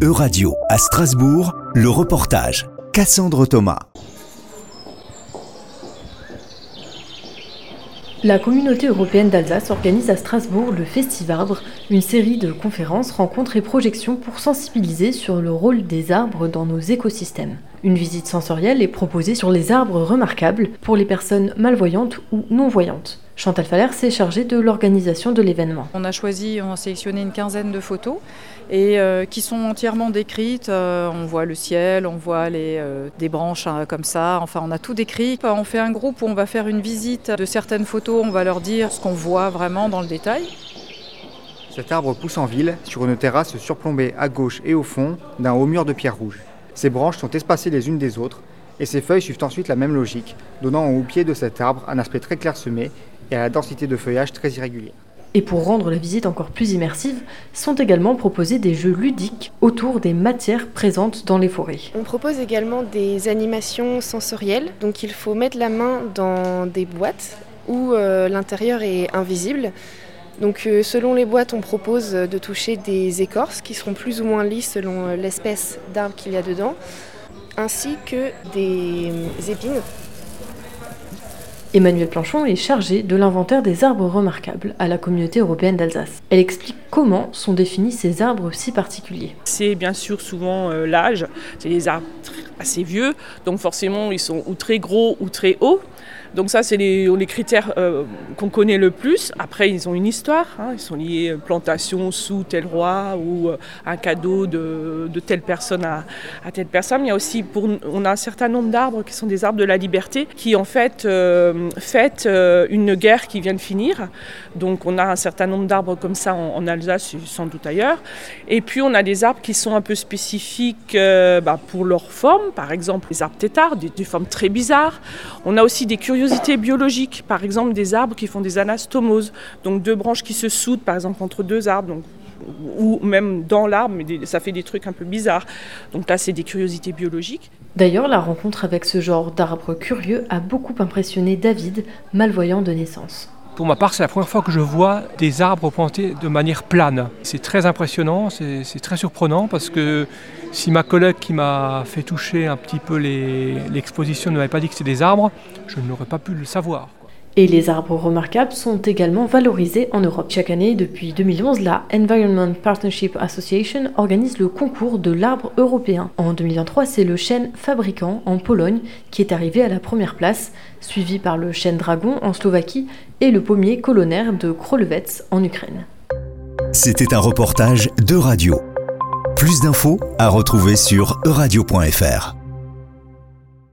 Euradio à Strasbourg, le reportage. Cassandre Thomas. La communauté européenne d'Alsace organise à Strasbourg le Festivarbre, une série de conférences, rencontres et projections pour sensibiliser sur le rôle des arbres dans nos écosystèmes. Une visite sensorielle est proposée sur les arbres remarquables pour les personnes malvoyantes ou non-voyantes. Chantal Faller s'est chargée de l'organisation de l'événement. On a choisi, on a sélectionné une quinzaine de photos et euh, qui sont entièrement décrites. Euh, on voit le ciel, on voit les, euh, des branches hein, comme ça. Enfin, on a tout décrit. On fait un groupe où on va faire une visite de certaines photos. On va leur dire ce qu'on voit vraiment dans le détail. Cet arbre pousse en ville, sur une terrasse surplombée à gauche et au fond d'un haut mur de pierre rouge. Ses branches sont espacées les unes des autres et ses feuilles suivent ensuite la même logique, donnant au pied de cet arbre un aspect très clairsemé et à la densité de feuillage très irrégulière. Et pour rendre la visite encore plus immersive, sont également proposés des jeux ludiques autour des matières présentes dans les forêts. On propose également des animations sensorielles, donc il faut mettre la main dans des boîtes où euh, l'intérieur est invisible. Donc euh, selon les boîtes, on propose de toucher des écorces qui seront plus ou moins lisses selon euh, l'espèce d'arbre qu'il y a dedans, ainsi que des épines Emmanuel Planchon est chargé de l'inventaire des arbres remarquables à la communauté européenne d'Alsace. Elle explique comment sont définis ces arbres si particuliers. C'est bien sûr souvent euh, l'âge, c'est des arbres assez vieux, donc forcément ils sont ou très gros ou très hauts. Donc ça, c'est les, critères euh, qu'on connaît le plus. Après, ils ont une histoire. Hein. Ils sont liés euh, plantation sous tel roi ou un cadeau de, telle personne à, telle personne. Il y a aussi, on a un certain nombre d'arbres qui sont des arbres de la liberté, qui en fait euh, fêtent une guerre qui vient de finir. Donc on a un certain nombre d'arbres comme ça en, Alsace, sans doute ailleurs. Et puis on a des arbres qui sont un peu spécifiques bah, pour leur forme. Par exemple, les arbres têtards, des, des formes très bizarres. On a aussi des curiosités biologiques, par exemple des arbres qui font des anastomoses, donc deux branches qui se soudent par exemple entre deux arbres, ou même dans l'arbre, mais ça fait des trucs un peu bizarres. Donc là, c'est des curiosités biologiques. D'ailleurs, la rencontre avec ce genre d'arbres curieux a beaucoup impressionné David, malvoyant de naissance. Pour ma part, c'est la première fois que je vois des arbres plantés de manière plane. C'est très impressionnant, c'est très surprenant parce que si ma collègue qui m'a fait toucher un petit peu l'exposition ne m'avait pas dit que c'était des arbres, je n'aurais pas pu le savoir. Et les arbres remarquables sont également valorisés en Europe. Chaque année, depuis 2011, la Environment Partnership Association organise le concours de l'arbre européen. En 2023, c'est le chêne fabricant en Pologne qui est arrivé à la première place, suivi par le chêne dragon en Slovaquie et le pommier colonnaire de Krolewetz en Ukraine. C'était un reportage de radio. Plus d'infos à retrouver sur euradio.fr.